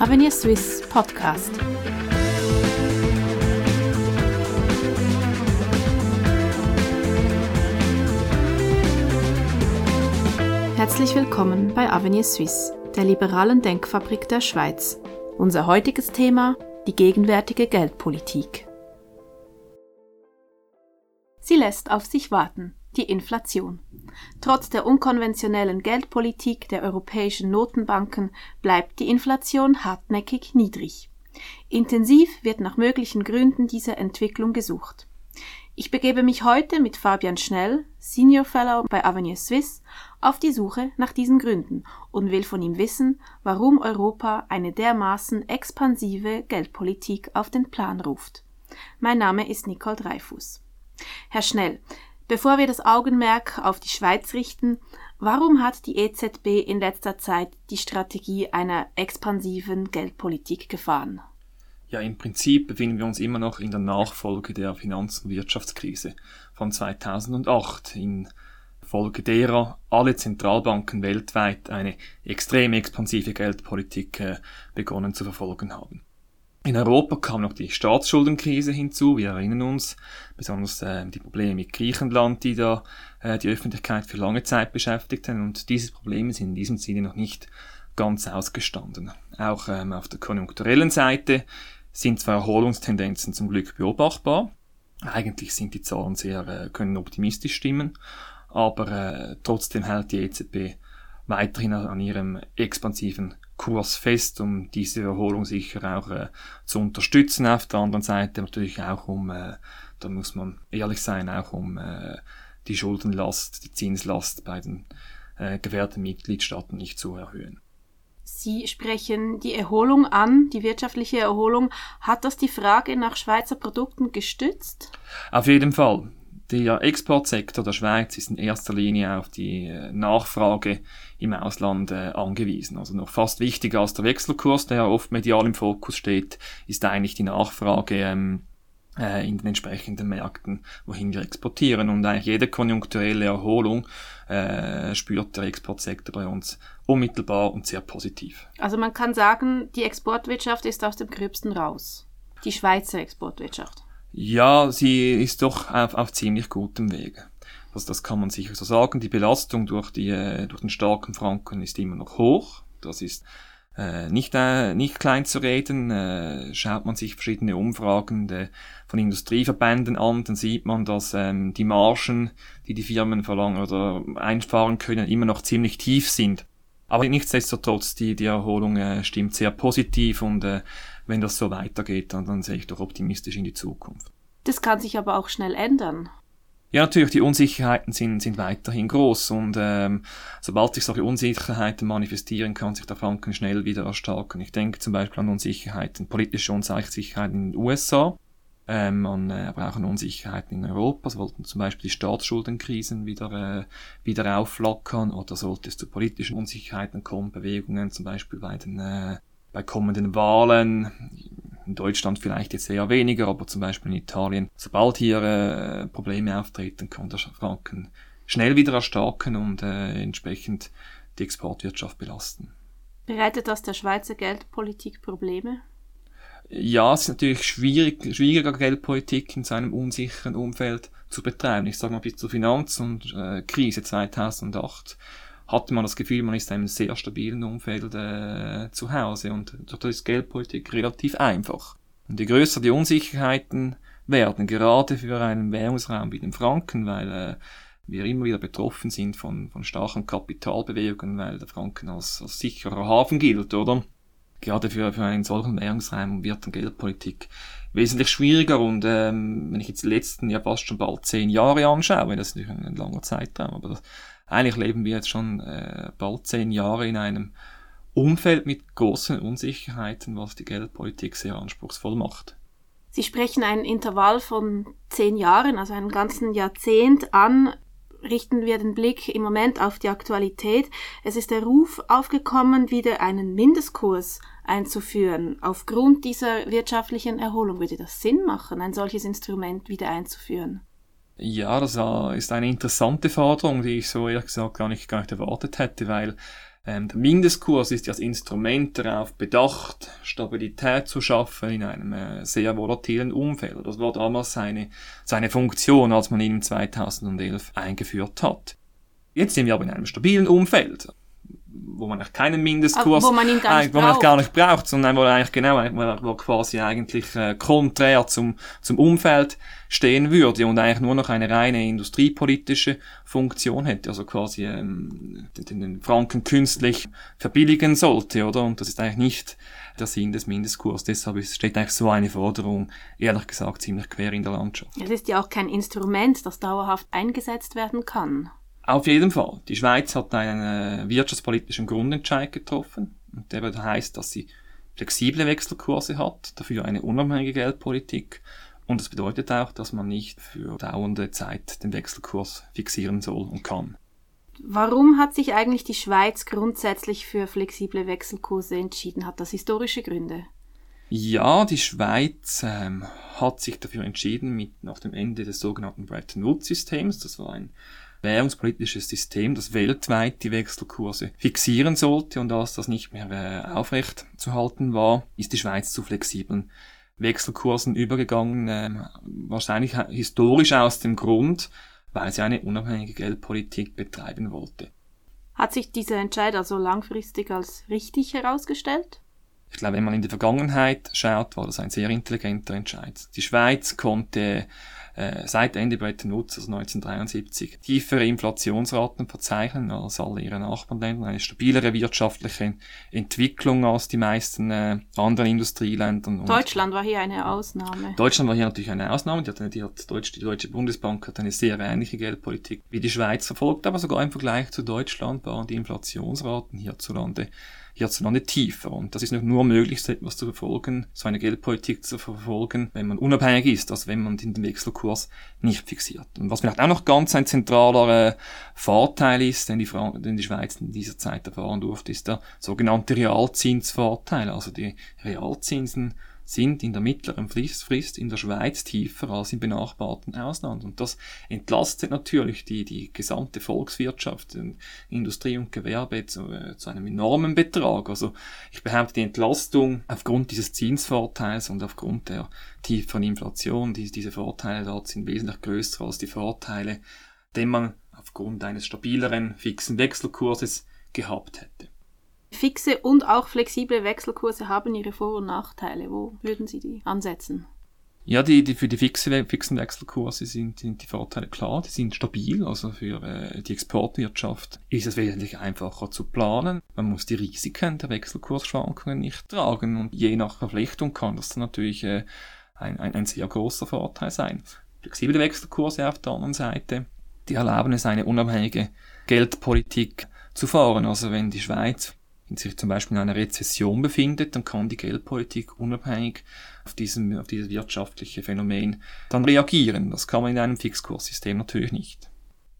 Avenir Swiss Podcast. Herzlich willkommen bei Avenir Suisse, der liberalen Denkfabrik der Schweiz. Unser heutiges Thema die gegenwärtige Geldpolitik. Sie lässt auf sich warten, die Inflation. Trotz der unkonventionellen Geldpolitik der europäischen Notenbanken bleibt die Inflation hartnäckig niedrig. Intensiv wird nach möglichen Gründen dieser Entwicklung gesucht. Ich begebe mich heute mit Fabian Schnell, Senior Fellow bei Avenir Suisse, auf die Suche nach diesen Gründen und will von ihm wissen, warum Europa eine dermaßen expansive Geldpolitik auf den Plan ruft. Mein Name ist Nicole Dreifuß. Herr Schnell, bevor wir das Augenmerk auf die Schweiz richten, warum hat die EZB in letzter Zeit die Strategie einer expansiven Geldpolitik gefahren? Ja, im Prinzip befinden wir uns immer noch in der Nachfolge der Finanz- und Wirtschaftskrise von 2008, in Folge derer alle Zentralbanken weltweit eine extrem expansive Geldpolitik äh, begonnen zu verfolgen haben. In Europa kam noch die Staatsschuldenkrise hinzu. Wir erinnern uns besonders äh, die Probleme mit Griechenland, die da äh, die Öffentlichkeit für lange Zeit beschäftigten. Und diese Probleme sind in diesem Sinne noch nicht ganz ausgestanden. Auch ähm, auf der konjunkturellen Seite sind zwar Erholungstendenzen zum Glück beobachtbar. Eigentlich sind die Zahlen sehr, äh, können optimistisch stimmen, aber äh, trotzdem hält die EZB weiterhin an ihrem expansiven Kurs fest, um diese Erholung sicher auch äh, zu unterstützen. Auf der anderen Seite natürlich auch um, äh, da muss man ehrlich sein, auch um äh, die Schuldenlast, die Zinslast bei den äh, gewährten Mitgliedstaaten nicht zu erhöhen. Sie sprechen die Erholung an, die wirtschaftliche Erholung. Hat das die Frage nach Schweizer Produkten gestützt? Auf jeden Fall. Der Exportsektor der Schweiz ist in erster Linie auf die äh, Nachfrage im Ausland äh, angewiesen. Also noch fast wichtiger als der Wechselkurs, der oft medial im Fokus steht, ist eigentlich die Nachfrage ähm, äh, in den entsprechenden Märkten, wohin wir exportieren. Und eigentlich jede konjunkturelle Erholung äh, spürt der Exportsektor bei uns unmittelbar und sehr positiv. Also man kann sagen, die Exportwirtschaft ist aus dem Gröbsten raus. Die Schweizer Exportwirtschaft. Ja, sie ist doch auf, auf ziemlich gutem Wege. Also das kann man sicher so sagen. Die Belastung durch, die, äh, durch den starken Franken ist immer noch hoch. Das ist äh, nicht, äh, nicht klein zu reden. Äh, schaut man sich verschiedene Umfragen de, von Industrieverbänden an, dann sieht man, dass ähm, die Margen, die die Firmen verlangen oder einfahren können, immer noch ziemlich tief sind. Aber nichtsdestotrotz, die, die Erholung äh, stimmt sehr positiv und äh, wenn das so weitergeht, dann, dann sehe ich doch optimistisch in die Zukunft. Das kann sich aber auch schnell ändern. Ja, natürlich, die Unsicherheiten sind, sind weiterhin groß und ähm, sobald sich solche Unsicherheiten manifestieren, kann sich der Franken schnell wieder erstarken. Ich denke zum Beispiel an Unsicherheiten, politische Unsicherheiten in den USA, ähm, man äh, aber auch an Unsicherheiten in Europa. Sollten zum Beispiel die Staatsschuldenkrisen wieder, äh, wieder aufflackern oder sollte es zu politischen Unsicherheiten kommen, Bewegungen zum Beispiel bei den äh, bei kommenden Wahlen in Deutschland vielleicht jetzt eher weniger, aber zum Beispiel in Italien, sobald hier äh, Probleme auftreten, kann der Franken schnell wieder erstarken und äh, entsprechend die Exportwirtschaft belasten. Bereitet das der Schweizer Geldpolitik Probleme? Ja, es ist natürlich schwierig, schwieriger Geldpolitik in so einem unsicheren Umfeld zu betreiben. Ich sage mal bis zur Finanz- und äh, Krise 2008 hatte man das Gefühl, man ist in einem sehr stabilen Umfeld äh, zu Hause und dort ist Geldpolitik relativ einfach. Und je größer die Unsicherheiten werden, gerade für einen Währungsraum wie den Franken, weil äh, wir immer wieder betroffen sind von, von starken Kapitalbewegungen, weil der Franken als, als sicherer Hafen gilt, oder? Gerade für, für einen solchen Währungsraum wird dann Geldpolitik wesentlich schwieriger und ähm, wenn ich jetzt die letzten ja fast schon bald zehn Jahre anschaue, das ist natürlich ein langer Zeitraum, aber das, eigentlich leben wir jetzt schon äh, bald zehn Jahre in einem Umfeld mit großen Unsicherheiten, was die Geldpolitik sehr anspruchsvoll macht. Sie sprechen einen Intervall von zehn Jahren, also einen ganzen Jahrzehnt an. Richten wir den Blick im Moment auf die Aktualität. Es ist der Ruf aufgekommen, wieder einen Mindestkurs einzuführen. Aufgrund dieser wirtschaftlichen Erholung würde das Sinn machen, ein solches Instrument wieder einzuführen. Ja, das ist eine interessante Forderung, die ich so ehrlich gesagt gar nicht, gar nicht erwartet hätte, weil Ähm, der Mindestkurs ist ja als Instrument darauf bedacht, Stabilität zu schaffen in einem äh, sehr volatilen Umfeld. Das war damals seine, seine Funktion, als man ihn 2011 eingeführt hat. Jetzt sind wir aber in einem stabilen Umfeld wo man eigentlich keinen Mindestkurs, wo man ihn gar nicht, wo man gar nicht braucht, sondern wo eigentlich genau, wo quasi eigentlich äh, konträr zum, zum Umfeld stehen würde und eigentlich nur noch eine reine industriepolitische Funktion hätte, also quasi ähm, den, den Franken künstlich verbilligen sollte, oder? Und das ist eigentlich nicht der Sinn des Mindestkurs. Deshalb steht eigentlich so eine Forderung, ehrlich gesagt, ziemlich quer in der Landschaft. Es ist ja auch kein Instrument, das dauerhaft eingesetzt werden kann. Auf jeden Fall. Die Schweiz hat einen äh, wirtschaftspolitischen Grundentscheid getroffen. Und der heißt, dass sie flexible Wechselkurse hat, dafür eine unabhängige Geldpolitik. Und das bedeutet auch, dass man nicht für dauernde Zeit den Wechselkurs fixieren soll und kann. Warum hat sich eigentlich die Schweiz grundsätzlich für flexible Wechselkurse entschieden? Hat das historische Gründe? Ja, die Schweiz ähm, hat sich dafür entschieden, mit nach dem Ende des sogenannten Bretton Woods-Systems, das war ein währungspolitisches System, das weltweit die Wechselkurse fixieren sollte und als das nicht mehr äh, aufrecht zu halten war, ist die Schweiz zu flexiblen Wechselkursen übergegangen, äh, wahrscheinlich historisch aus dem Grund, weil sie eine unabhängige Geldpolitik betreiben wollte. Hat sich dieser Entscheid also langfristig als richtig herausgestellt? Ich glaube, wenn man in die Vergangenheit schaut, war das ein sehr intelligenter Entscheid. Die Schweiz konnte äh, seit Ende Bretton Woods, also 1973, tiefere Inflationsraten verzeichnen als alle ihre Nachbarländer, eine stabilere wirtschaftliche Entwicklung als die meisten äh, anderen Industrieländer. Deutschland war hier eine Ausnahme. Deutschland war hier natürlich eine Ausnahme. Die, hat, die, hat Deutsch, die Deutsche Bundesbank hat eine sehr ähnliche Geldpolitik wie die Schweiz verfolgt, aber sogar im Vergleich zu Deutschland waren die Inflationsraten hierzulande hierzulande tiefer. Und das ist nur möglich, so etwas zu verfolgen, so eine Geldpolitik zu verfolgen, wenn man unabhängig ist, als wenn man den Wechselkurs nicht fixiert. Und was vielleicht auch noch ganz ein zentraler äh, Vorteil ist, den die, den die Schweiz in dieser Zeit erfahren durfte, ist der sogenannte Realzinsvorteil. Also die Realzinsen sind in der mittleren Frist in der Schweiz tiefer als im benachbarten Ausland. Und das entlastet natürlich die, die gesamte Volkswirtschaft, Industrie und Gewerbe zu, äh, zu einem enormen Betrag. Also ich behaupte, die Entlastung aufgrund dieses Zinsvorteils und aufgrund der tieferen Inflation, die, diese Vorteile dort sind wesentlich größer als die Vorteile, den man aufgrund eines stabileren, fixen Wechselkurses gehabt hätte. Fixe und auch flexible Wechselkurse haben ihre Vor- und Nachteile. Wo würden Sie die ansetzen? Ja, die, die, für die fixe, fixen Wechselkurse sind, sind die Vorteile klar, die sind stabil. Also für äh, die Exportwirtschaft ist es wesentlich einfacher zu planen. Man muss die Risiken der Wechselkursschwankungen nicht tragen und je nach Verflechtung kann das natürlich äh, ein, ein, ein sehr großer Vorteil sein. Flexible Wechselkurse auf der anderen Seite, die erlauben es eine unabhängige Geldpolitik zu fahren. Also wenn die Schweiz sich zum Beispiel in einer Rezession befindet, dann kann die Geldpolitik unabhängig auf, diesem, auf dieses wirtschaftliche Phänomen dann reagieren. Das kann man in einem Fixkurssystem natürlich nicht.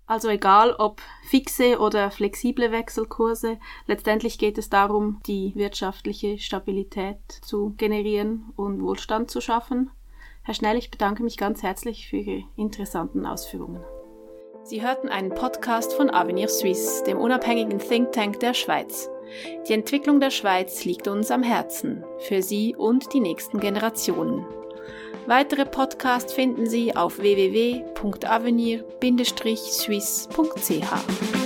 Also egal ob fixe oder flexible Wechselkurse, letztendlich geht es darum, die wirtschaftliche Stabilität zu generieren und Wohlstand zu schaffen. Herr Schnell, ich bedanke mich ganz herzlich für Ihre interessanten Ausführungen. Sie hörten einen Podcast von Avenir Suisse, dem unabhängigen Think Tank der Schweiz. Die Entwicklung der Schweiz liegt uns am Herzen, für Sie und die nächsten Generationen. Weitere Podcasts finden Sie auf www.avenir-suisse.ch.